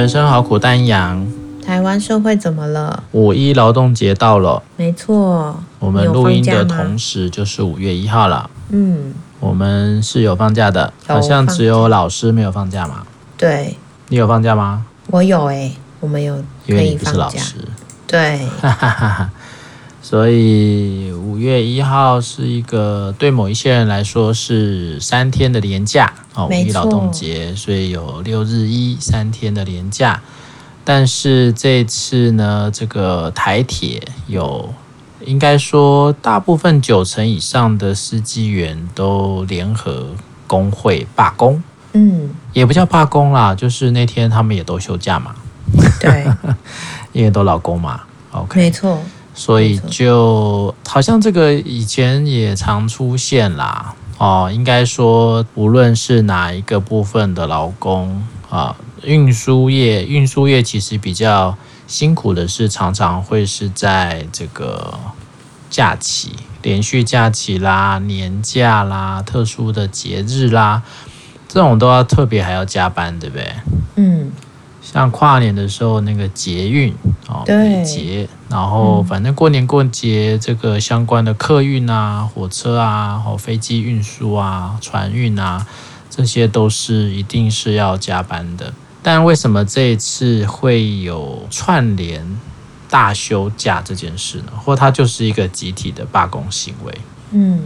人生好苦，丹阳。台湾社会怎么了？五一劳动节到了，没错。我们录音的同时就是五月一号了。嗯，我们是有放假的，好像只有老师没有放假嘛？对。你有放假吗？我有哎、欸，我们有可以放假。因为你不是老师。对。所以五月一号是一个对某一些人来说是三天的连假哦，五一劳动节，所以有六日一三天的连假。但是这次呢，这个台铁有应该说大部分九成以上的司机员都联合工会罢工，嗯，也不叫罢工啦，就是那天他们也都休假嘛，对，因为都老公嘛，OK，没错。所以就好像这个以前也常出现啦，哦，应该说无论是哪一个部分的劳工啊，运输业，运输业其实比较辛苦的是，常常会是在这个假期、连续假期啦、年假啦、特殊的节日啦，这种都要特别还要加班，对不对？嗯。像跨年的时候，那个捷运哦，美捷，然后反正过年过节这个相关的客运啊、火车啊、或飞机运输啊、船运啊，这些都是一定是要加班的。但为什么这一次会有串联大休假这件事呢？或它就是一个集体的罢工行为？嗯，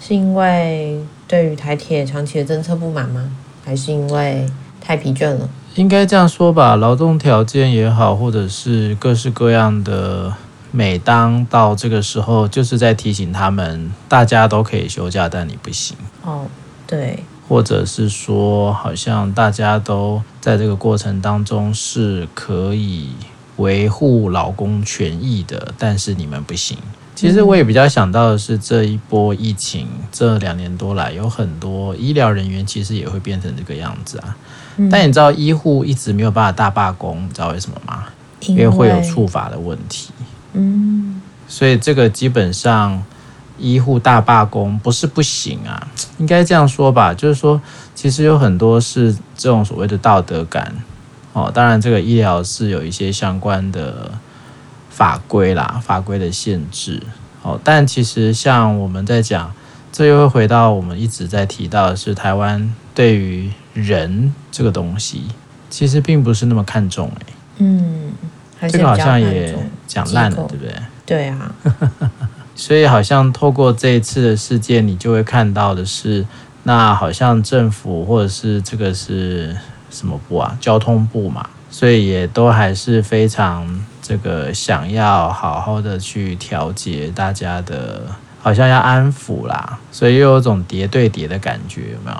是因为对于台铁长期的政策不满吗？还是因为太疲倦了？应该这样说吧，劳动条件也好，或者是各式各样的，每当到这个时候，就是在提醒他们，大家都可以休假，但你不行。哦，对。或者是说，好像大家都在这个过程当中是可以维护劳工权益的，但是你们不行。其实我也比较想到的是，这一波疫情这两年多来，有很多医疗人员其实也会变成这个样子啊。但你知道医护一直没有办法大罢工，你知道为什么吗？因为会有处罚的问题。嗯，所以这个基本上医护大罢工不是不行啊，应该这样说吧，就是说其实有很多是这种所谓的道德感哦。当然，这个医疗是有一些相关的法规啦，法规的限制哦。但其实像我们在讲，这又会回到我们一直在提到的是台湾对于人这个东西其实并不是那么看重哎，嗯，这个好像也讲烂了，对不对？对啊，所以好像透过这一次的事件，你就会看到的是，那好像政府或者是这个是什么部啊？交通部嘛，所以也都还是非常这个想要好好的去调节大家的，好像要安抚啦，所以又有种叠对叠的感觉，有没有？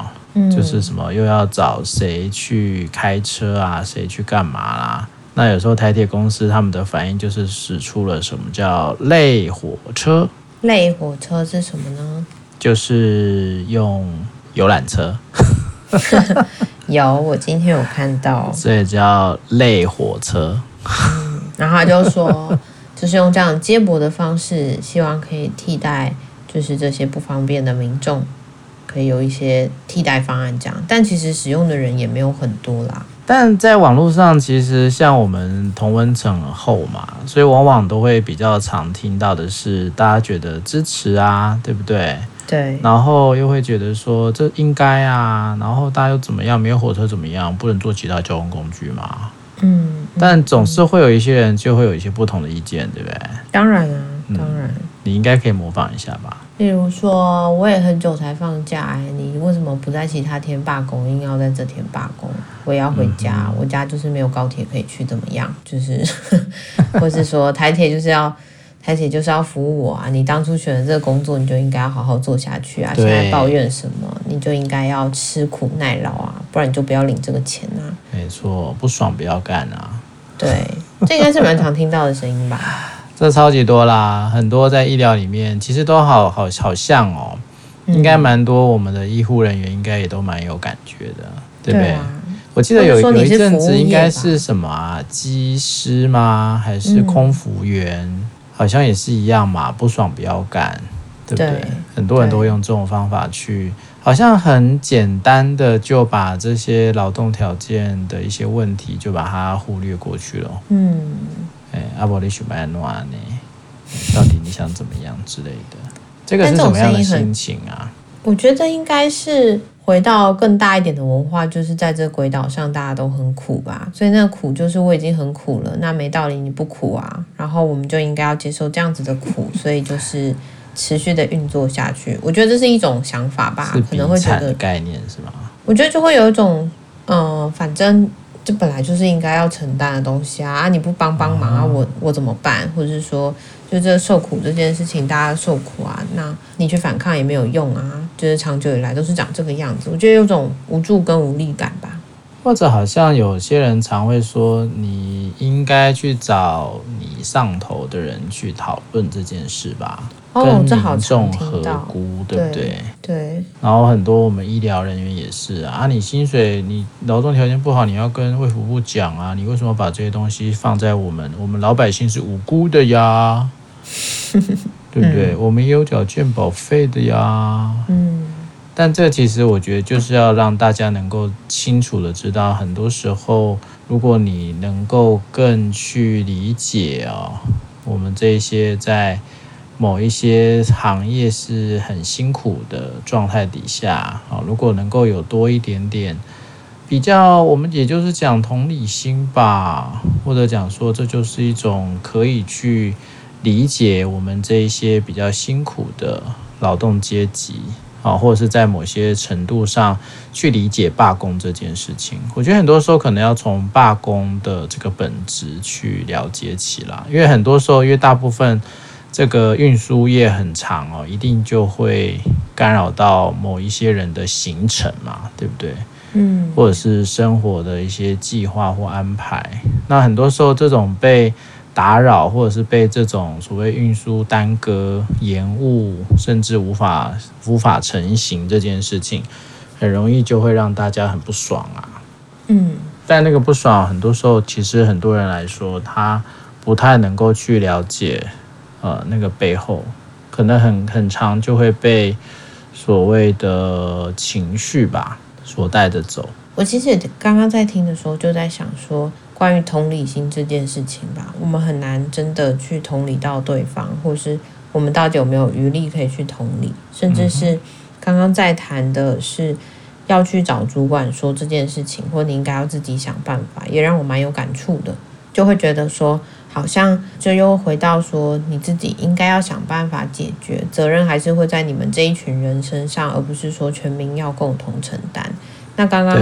就是什么又要找谁去开车啊，谁去干嘛啦？那有时候台铁公司他们的反应就是使出了什么叫类火车？类火车是什么呢？就是用游览车。有，我今天有看到。所以叫类火车。嗯，然后他就说，就是用这样接驳的方式，希望可以替代，就是这些不方便的民众。可以有一些替代方案，这样，但其实使用的人也没有很多啦。但在网络上，其实像我们同温层厚嘛，所以往往都会比较常听到的是，大家觉得支持啊，对不对？对。然后又会觉得说这应该啊，然后大家又怎么样？没有火车怎么样？不能坐其他交通工具吗？嗯。但总是会有一些人就会有一些不同的意见，对不对？当然啊，当然。嗯，你应该可以模仿一下吧。例如说，我也很久才放假，哎，你为什么不在其他天罢工，硬要在这天罢工？我也要回家，嗯、我家就是没有高铁可以去，怎么样？就是，或是说台铁就是要台铁就是要服务我啊！你当初选的这个工作，你就应该要好好做下去啊！现在抱怨什么？你就应该要吃苦耐劳啊，不然你就不要领这个钱啊！没错，不爽不要干啊！对，这应该是蛮常听到的声音吧。这超级多啦，很多在医疗里面其实都好好好像哦，应该蛮多我们的医护人员应该也都蛮有感觉的，对不对？对啊，我记得有有一阵子应该是什么啊，机师吗？还是空服员？嗯，好像也是一样嘛，不爽不要干。对不对？对很多人都会用这种方法去，好像很简单的就把这些劳动条件的一些问题就把它忽略过去了。嗯，哎，阿伯利许白诺呢？到底你想怎么样之类的？这个是什么样的心情啊？我觉得应该是回到更大一点的文化，就是在这鬼岛上大家都很苦吧，所以那个苦就是我已经很苦了，那没道理你不苦啊，然后我们就应该要接受这样子的苦，所以就是持续的运作下去。我觉得这是一种想法吧，可能会觉得概念是吗？我觉得就会有一种，嗯、呃，反正。这本来就是应该要承担的东西啊！啊你不帮帮忙啊，我我怎么办？或者是说，就这受苦这件事情，大家受苦啊，那你去反抗也没有用啊！就是长久以来都是长这个样子，我觉得有种无助跟无力感吧。或者好像有些人常会说，你应该去找你上头的人去讨论这件事吧。哦，跟这好重合估，对不对？对。然后很多我们医疗人员也是啊，啊你薪水、你劳动条件不好，你要跟卫福部讲啊，你为什么把这些东西放在我们？我们老百姓是无辜的呀，对不对？嗯、我们也有缴健保费的呀。嗯。但这其实我觉得就是要让大家能够清楚的知道，很多时候如果你能够更去理解啊，我们这些在。某一些行业是很辛苦的状态底下，啊，如果能够有多一点点比较，我们也就是讲同理心吧，或者讲说这就是一种可以去理解我们这一些比较辛苦的劳动阶级，啊，或者是在某些程度上去理解罢工这件事情。我觉得很多时候可能要从罢工的这个本质去了解起来，因为很多时候，因为大部分。这个运输业很长哦，一定就会干扰到某一些人的行程嘛，对不对？嗯，或者是生活的一些计划或安排。那很多时候，这种被打扰，或者是被这种所谓运输耽搁、延误，甚至无法无法成行这件事情，很容易就会让大家很不爽啊。嗯，但那个不爽，很多时候其实很多人来说，他不太能够去了解。呃，那个背后可能很很长，就会被所谓的情绪吧所带着走。我其实也刚刚在听的时候，就在想说，关于同理心这件事情吧，我们很难真的去同理到对方，或是我们到底有没有余力可以去同理，甚至是刚刚在谈的是要去找主管说这件事情，或你应该要自己想办法，也让我蛮有感触的，就会觉得说。好像就又回到说，你自己应该要想办法解决，责任还是会在你们这一群人身上，而不是说全民要共同承担。那刚刚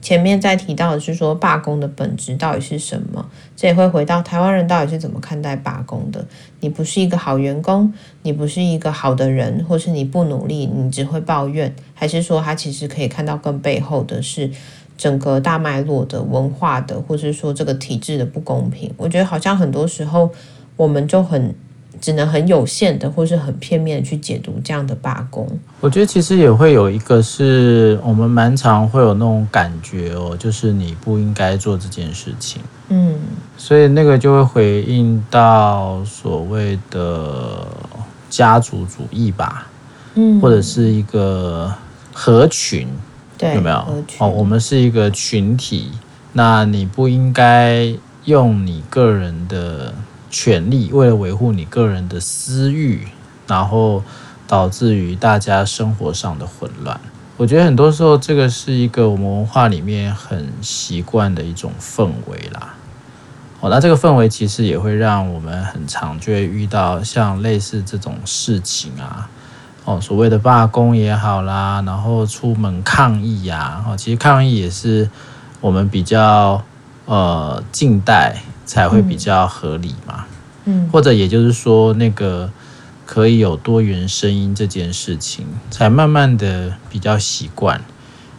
前面在提到的是说，罢工的本质到底是什么？这也会回到台湾人到底是怎么看待罢工的？你不是一个好员工，你不是一个好的人，或是你不努力，你只会抱怨，还是说他其实可以看到更背后的是？整个大脉络的文化的，或者说这个体制的不公平，我觉得好像很多时候我们就很只能很有限的，或是很片面的去解读这样的罢工。我觉得其实也会有一个是我们蛮常会有那种感觉哦，就是你不应该做这件事情。嗯，所以那个就会回应到所谓的家族主义吧，嗯，或者是一个合群。对，有没有？哦，我们是一个群体，那你不应该用你个人的权利，为了维护你个人的私欲，然后导致于大家生活上的混乱。我觉得很多时候，这个是一个我们文化里面很习惯的一种氛围啦。哦，那这个氛围其实也会让我们很常就会遇到像类似这种事情啊。哦，所谓的罢工也好啦，然后出门抗议呀，哦，其实抗议也是我们比较呃近代才会比较合理嘛，嗯，或者也就是说，那个可以有多元声音这件事情，才慢慢的比较习惯。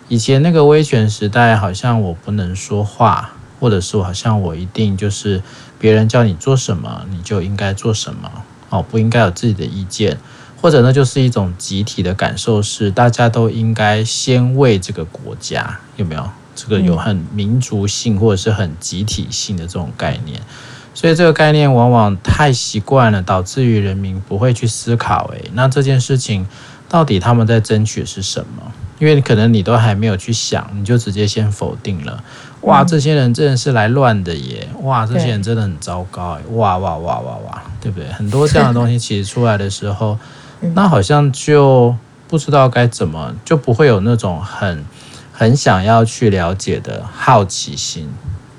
以前那个威权时代，好像我不能说话，或者说好像我一定就是别人叫你做什么，你就应该做什么，哦，不应该有自己的意见。或者呢，就是一种集体的感受，是大家都应该先为这个国家，有没有？这个有很民族性或者是很集体性的这种概念，所以这个概念往往太习惯了，导致于人民不会去思考，诶，那这件事情到底他们在争取是什么？因为可能你都还没有去想，你就直接先否定了。哇，这些人真的是来乱的耶！哇，这些人真的很糟糕耶！哇哇哇哇哇，对不对？很多这样的东西其实出来的时候，那好像就不知道该怎么，就不会有那种很很想要去了解的好奇心，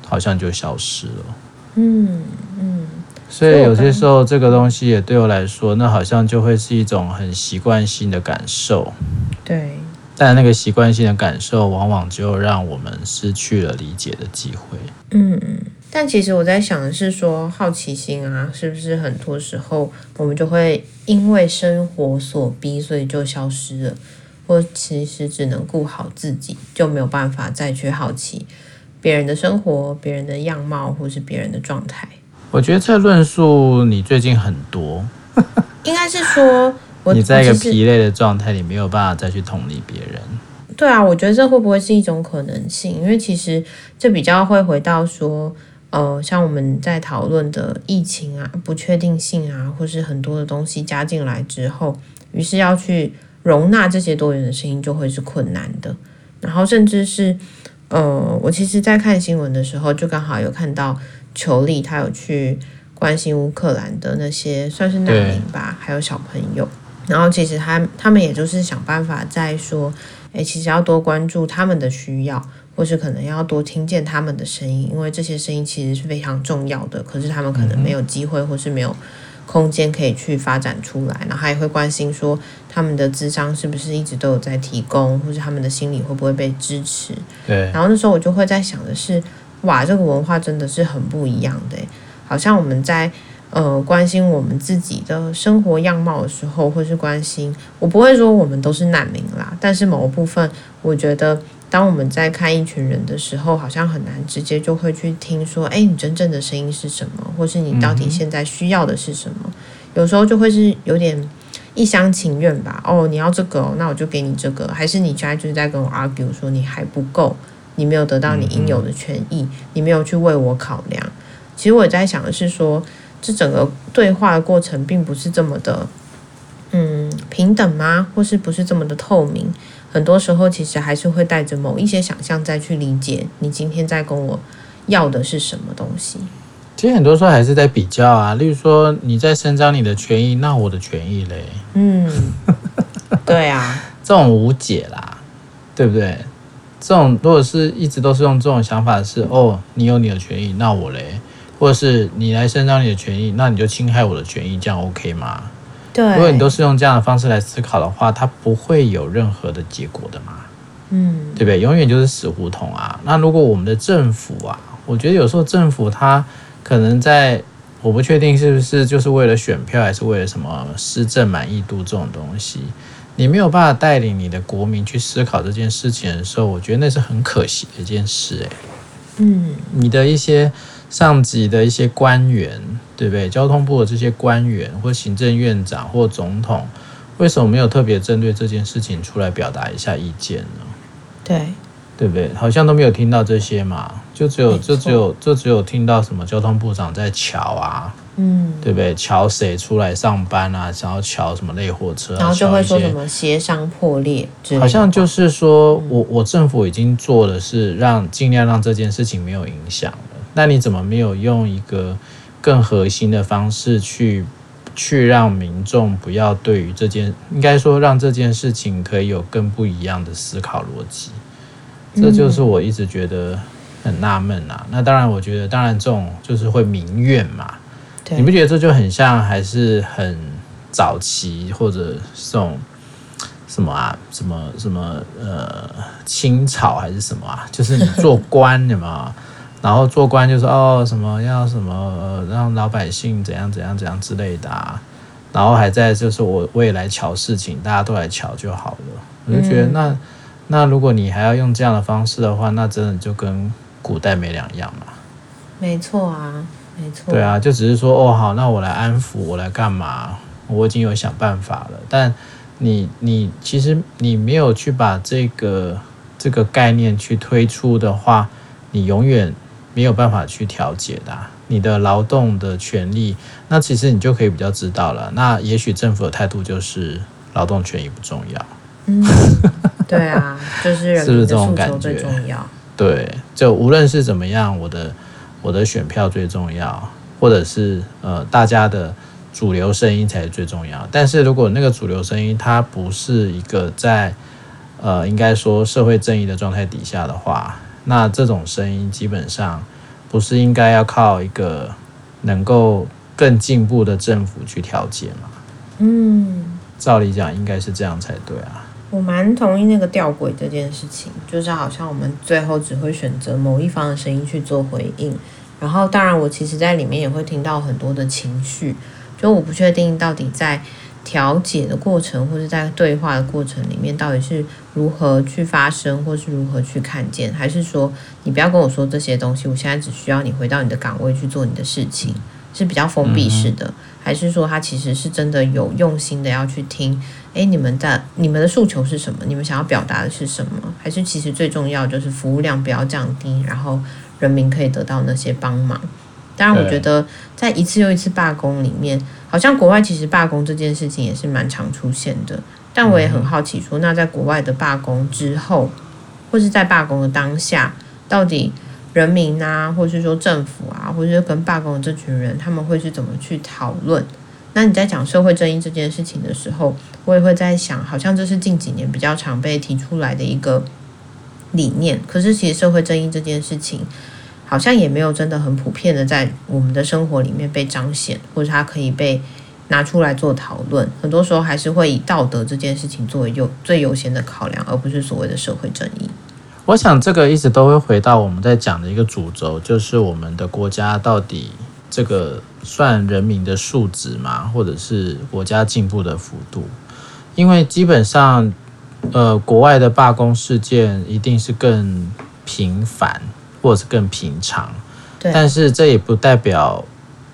好像就消失了。嗯嗯，所以有些时候这个东西也对我来说，那好像就会是一种很习惯性的感受。对，但那个习惯性的感受，往往就让我们失去了理解的机会。嗯，但其实我在想的是说，好奇心啊，是不是很多时候我们就会因为生活所逼，所以就消失了，或其实只能顾好自己，就没有办法再去好奇。别人的生活、别人的样貌，或是别人的状态，我觉得这论述你最近很多，应该是说 我你在一个疲累的状态里，没有办法再去同理别人。对啊，我觉得这会不会是一种可能性？因为其实这比较会回到说，呃，像我们在讨论的疫情啊、不确定性啊，或是很多的东西加进来之后，于是要去容纳这些多元的声音，就会是困难的。然后甚至是。呃，我其实，在看新闻的时候，就刚好有看到裘力，他有去关心乌克兰的那些算是难民吧，还有小朋友。然后，其实他他们也就是想办法在说，诶，其实要多关注他们的需要，或是可能要多听见他们的声音，因为这些声音其实是非常重要的。可是他们可能没有机会，或是没有。空间可以去发展出来，然后他也会关心说他们的智商是不是一直都有在提供，或是他们的心理会不会被支持。对。然后那时候我就会在想的是，哇，这个文化真的是很不一样的，好像我们在呃关心我们自己的生活样貌的时候，或是关心，我不会说我们都是难民啦，但是某部分我觉得。当我们在看一群人的时候，好像很难直接就会去听说，哎，你真正的声音是什么，或是你到底现在需要的是什么？有时候就会是有点一厢情愿吧。哦，你要这个，那我就给你这个。还是你现在就是在跟我 argue 说你还不够，你没有得到你应有的权益，你没有去为我考量。其实我在想的是说，这整个对话的过程并不是这么的，嗯，平等吗？或是不是这么的透明？很多时候，其实还是会带着某一些想象再去理解你今天在跟我要的是什么东西。其实很多时候还是在比较啊，例如说你在伸张你的权益，那我的权益嘞？嗯，对啊，这种无解啦，对不对？这种如果是一直都是用这种想法是哦，你有你的权益，那我嘞？或者是你来伸张你的权益，那你就侵害我的权益，这样 OK 吗？对，如果你都是用这样的方式来思考的话，它不会有任何的结果的嘛，嗯，对不对？永远就是死胡同啊。那如果我们的政府啊，我觉得有时候政府它可能在，我不确定是不是就是为了选票，还是为了什么施政满意度这种东西，你没有办法带领你的国民去思考这件事情的时候，我觉得那是很可惜的一件事，哎，嗯，你的一些上级的一些官员。对不对？交通部的这些官员，或行政院长，或总统，为什么没有特别针对这件事情出来表达一下意见呢？对，对不对？好像都没有听到这些嘛，就只有就只有就只有听到什么交通部长在瞧啊，嗯，对不对？瞧谁出来上班啊？想要瞧什么类货车啊？然后就会说什么协商破裂，好像就是说我我政府已经做的是让尽量让这件事情没有影响了，那你怎么没有用一个？更核心的方式去去让民众不要对于这件，应该说让这件事情可以有更不一样的思考逻辑，这就是我一直觉得很纳闷啊。那当然，我觉得当然这种就是会民怨嘛，你不觉得这就很像还是很早期或者这种什么啊，什么什么呃清朝还是什么啊？就是你做官 有没有？然后做官就说哦什么要什么呃让老百姓怎样怎样怎样之类的啊，然后还在就是我我也来瞧事情，大家都来瞧就好了。我就觉得那那如果你还要用这样的方式的话，那真的就跟古代没两样嘛。没错啊，没错。对啊，就只是说哦好，那我来安抚，我来干嘛？我已经有想办法了。但你你其实你没有去把这个这个概念去推出的话，你永远。没有办法去调解的啊。你的劳动的权利，那其实你就可以比较知道了。那也许政府的态度就是劳动权益不重要。嗯，对啊，就是人民的 诉求最重要。对，就无论是怎么样，我的我的选票最重要，或者是呃大家的主流声音才是最重要。但是如果那个主流声音它不是一个在呃应该说社会正义的状态底下的话，那这种声音基本上。不是应该要靠一个能够更进步的政府去调节吗？嗯，照理讲应该是这样才对啊。我蛮同意那个吊诡这件事情，就是好像我们最后只会选择某一方的声音去做回应。然后，当然我其实在里面也会听到很多的情绪，就我不确定到底在。调解的过程，或者在对话的过程里面，到底是如何去发生，或是如何去看见，还是说你不要跟我说这些东西，我现在只需要你回到你的岗位去做你的事情，是比较封闭式的，还是说他其实是真的有用心的要去听？诶，你们的你们的诉求是什么？你们想要表达的是什么？还是其实最重要就是服务量不要降低，然后人民可以得到那些帮忙？当然，我觉得在一次又一次罢工里面，好像国外其实罢工这件事情也是蛮常出现的。但我也很好奇，说那在国外的罢工之后，或是在罢工的当下，到底人民啊，或是说政府啊，或者是跟罢工的这群人，他们会是怎么去讨论？那你在讲社会正义这件事情的时候，我也会在想，好像这是近几年比较常被提出来的一个理念。可是其实社会正义这件事情，好像也没有真的很普遍的在我们的生活里面被彰显，或者它可以被拿出来做讨论。很多时候还是会以道德这件事情作为优最优先的考量，而不是所谓的社会正义。我想这个一直都会回到我们在讲的一个主轴，就是我们的国家到底这个算人民的素质吗？或者是国家进步的幅度？因为基本上，呃，国外的罢工事件一定是更频繁。或者是更平常，对，但是这也不代表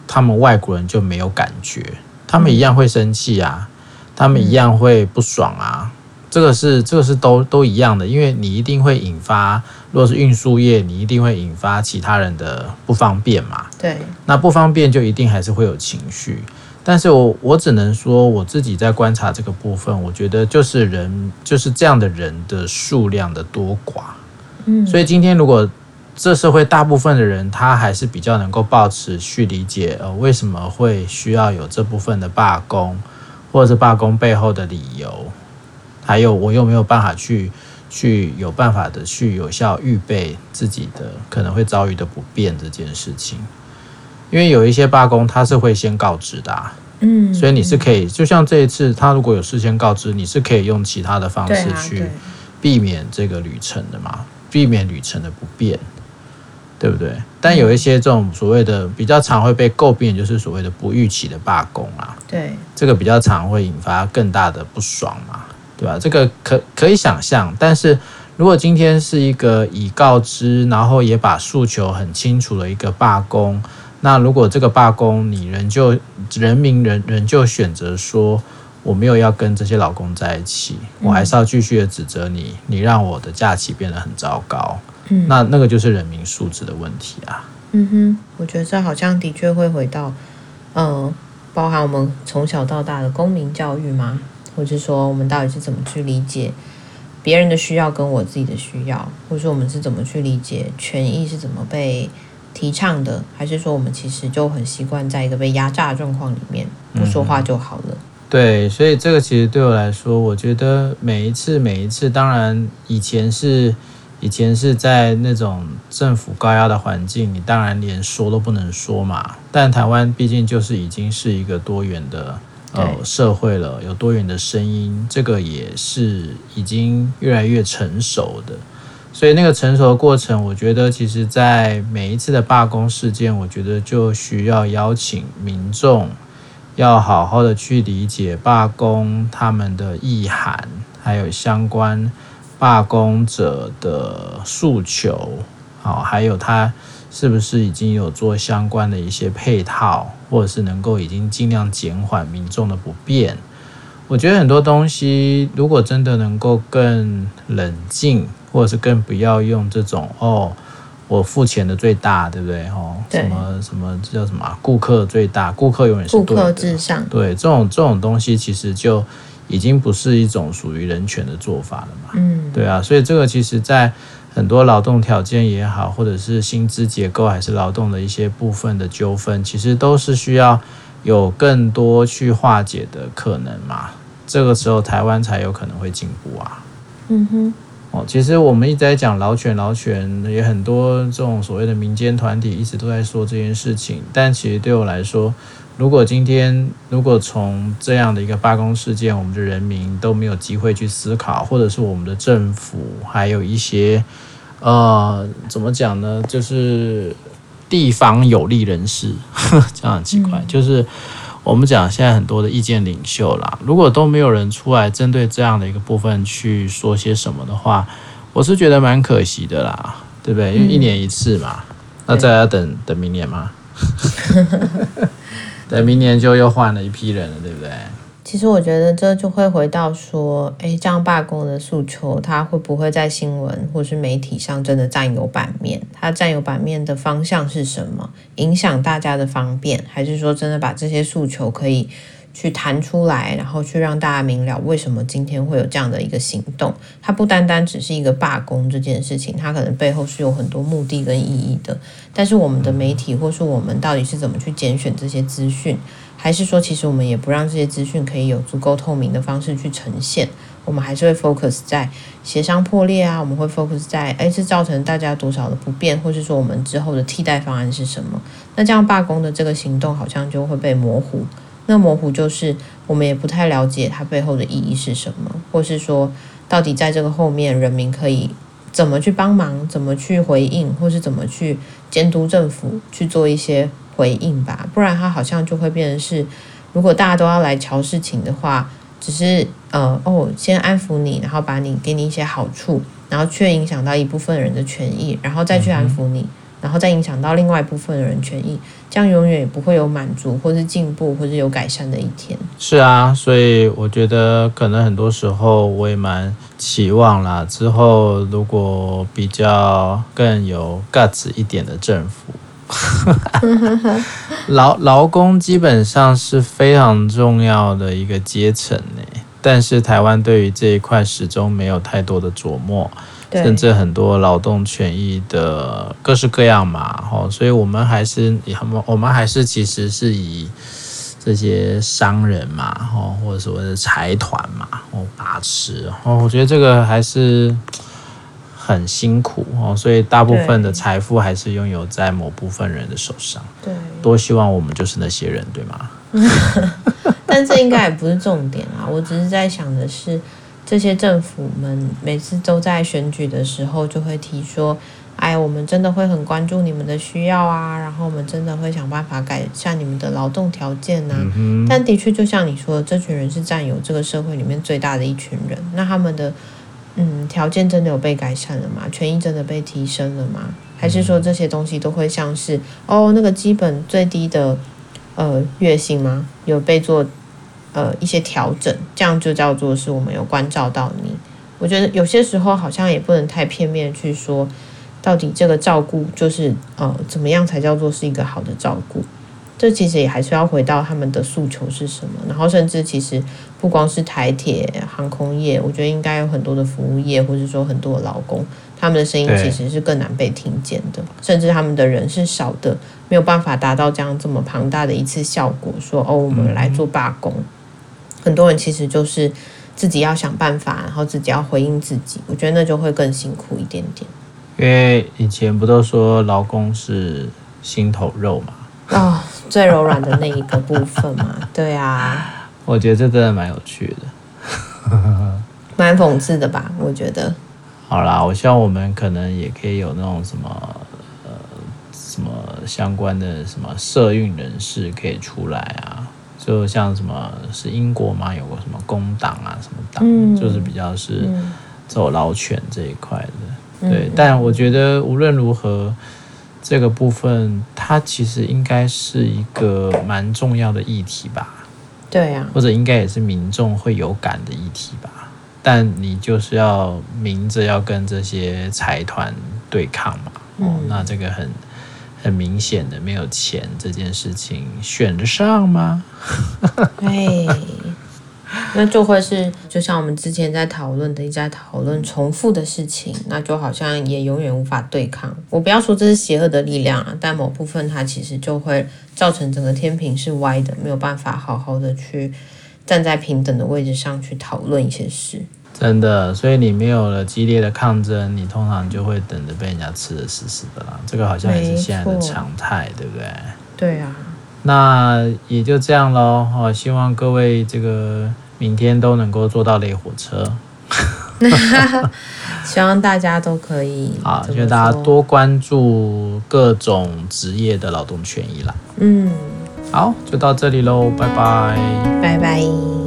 他们外国人就没有感觉，他们一样会生气啊，他们一样会不爽啊，这个是这个是都都一样的，因为你一定会引发，如果是运输业，你一定会引发其他人的不方便嘛，对，那不方便就一定还是会有情绪，但是我我只能说我自己在观察这个部分，我觉得就是人就是这样的人的数量的多寡，嗯，所以今天如果。这社会大部分的人，他还是比较能够抱持去理解，呃，为什么会需要有这部分的罢工，或者是罢工背后的理由，还有我又没有办法去去有办法的去有效预备自己的可能会遭遇的不便这件事情，因为有一些罢工他是会先告知的啊，嗯，所以你是可以，就像这一次他如果有事先告知，你是可以用其他的方式去避免这个旅程的嘛，避免旅程的不便。对不对？但有一些这种所谓的比较常会被诟病，就是所谓的不预期的罢工啊。对，这个比较常会引发更大的不爽嘛，对吧？这个可可以想象。但是如果今天是一个已告知，然后也把诉求很清楚的一个罢工，那如果这个罢工你仍旧人民人仍旧选择说我没有要跟这些老公在一起，我还是要继续的指责你，你让我的假期变得很糟糕。嗯，那那个就是人民素质的问题啊。嗯哼，我觉得这好像的确会回到，嗯、呃，包含我们从小到大的公民教育吗？或者说我们到底是怎么去理解别人的需要跟我自己的需要，或者说我们是怎么去理解权益是怎么被提倡的？还是说我们其实就很习惯在一个被压榨的状况里面，不说话就好了？嗯、对，所以这个其实对我来说，我觉得每一次每一次，当然以前是。以前是在那种政府高压的环境，你当然连说都不能说嘛。但台湾毕竟就是已经是一个多元的呃社会了，有多元的声音，这个也是已经越来越成熟的。所以那个成熟的过程，我觉得其实在每一次的罢工事件，我觉得就需要邀请民众要好好的去理解罢工他们的意涵，还有相关。罢工者的诉求，好，还有他是不是已经有做相关的一些配套，或者是能够已经尽量减缓民众的不便？我觉得很多东西，如果真的能够更冷静，或者是更不要用这种哦，我付钱的最大，对不对？哦，什么什么叫什么？顾客最大，顾客永远是对的。顾客至上。对，这种这种东西其实就已经不是一种属于人权的做法了嘛。嗯，对啊，所以这个其实在很多劳动条件也好，或者是薪资结构，还是劳动的一些部分的纠纷，其实都是需要有更多去化解的可能嘛。这个时候台湾才有可能会进步啊。嗯哼。哦，其实我们一直在讲劳权，劳权也很多这种所谓的民间团体一直都在说这件事情。但其实对我来说，如果今天如果从这样的一个罢工事件，我们的人民都没有机会去思考，或者是我们的政府还有一些呃，怎么讲呢？就是地方有利人士，呵 呵这样很奇怪，嗯、就是。我们讲现在很多的意见领袖啦，如果都没有人出来针对这样的一个部分去说些什么的话，我是觉得蛮可惜的啦，对不对？因为一年一次嘛，嗯、那再要等等明年嘛，等明年就又换了一批人了，对不对？其实我觉得这就会回到说，诶，这样罢工的诉求，它会不会在新闻或是媒体上真的占有版面？它占有版面的方向是什么？影响大家的方便，还是说真的把这些诉求可以去谈出来，然后去让大家明了为什么今天会有这样的一个行动？它不单单只是一个罢工这件事情，它可能背后是有很多目的跟意义的。但是我们的媒体或是我们到底是怎么去拣选这些资讯？还是说，其实我们也不让这些资讯可以有足够透明的方式去呈现，我们还是会 focus 在协商破裂啊，我们会 focus 在，诶，这造成大家多少的不便，或是说我们之后的替代方案是什么？那这样罢工的这个行动好像就会被模糊，那模糊就是我们也不太了解它背后的意义是什么，或是说到底在这个后面人民可以怎么去帮忙，怎么去回应，或是怎么去监督政府去做一些。回应吧，不然它好像就会变成是，如果大家都要来瞧事情的话，只是呃哦，先安抚你，然后把你给你一些好处，然后却影响到一部分人的权益，然后再去安抚你，然后再影响到另外一部分的人权益，这样永远也不会有满足，或是进步，或是有改善的一天。是啊，所以我觉得可能很多时候我也蛮期望啦，之后如果比较更有 guts 一点的政府。劳劳工基本上是非常重要的一个阶层呢，但是台湾对于这一块始终没有太多的琢磨，甚至很多劳动权益的各式各样嘛，吼，所以我们还是我们还是其实是以这些商人嘛，吼，或者所谓的财团嘛，哦，把持，哦，我觉得这个还是。很辛苦哦，所以大部分的财富还是拥有在某部分人的手上。对，多希望我们就是那些人，对吗？但这应该也不是重点啊。我只是在想的是，这些政府们每次都在选举的时候就会提说：“哎，我们真的会很关注你们的需要啊，然后我们真的会想办法改善你们的劳动条件啊。嗯”但的确，就像你说的，这群人是占有这个社会里面最大的一群人，那他们的。嗯，条件真的有被改善了吗？权益真的被提升了吗？还是说这些东西都会像是哦，那个基本最低的呃月薪吗？有被做呃一些调整，这样就叫做是我们有关照到你。我觉得有些时候好像也不能太片面去说，到底这个照顾就是呃怎么样才叫做是一个好的照顾。这其实也还是要回到他们的诉求是什么，然后甚至其实不光是台铁、航空业，我觉得应该有很多的服务业，或者说很多的劳工，他们的声音其实是更难被听见的，甚至他们的人是少的，没有办法达到这样这么庞大的一次效果。说哦，我们来做罢工，嗯、很多人其实就是自己要想办法，然后自己要回应自己，我觉得那就会更辛苦一点点。因为以前不都说劳工是心头肉嘛？哦。最柔软的那一个部分嘛，对啊，我觉得这真的蛮有趣的，蛮讽刺的吧？我觉得。好啦，我希望我们可能也可以有那种什么呃什么相关的什么社运人士可以出来啊，就像什么是英国嘛，有个什么工党啊，什么党，嗯、就是比较是走老犬这一块的，嗯、对。但我觉得无论如何。这个部分，它其实应该是一个蛮重要的议题吧？对呀、啊，或者应该也是民众会有感的议题吧？但你就是要明着要跟这些财团对抗嘛？哦，那这个很很明显的没有钱这件事情选得上吗？对。那就会是，就像我们之前在讨论的，一直在讨论重复的事情，那就好像也永远无法对抗。我不要说这是邪恶的力量啊，但某部分它其实就会造成整个天平是歪的，没有办法好好的去站在平等的位置上去讨论一些事。真的，所以你没有了激烈的抗争，你通常就会等着被人家吃的死死的啦。这个好像也是现在的常态，对不对？对啊。那也就这样喽。哦，希望各位这个。明天都能够坐到雷火车，希望大家都可以。啊，希望大家多关注各种职业的劳动权益啦。嗯，好，就到这里喽，拜拜，拜拜。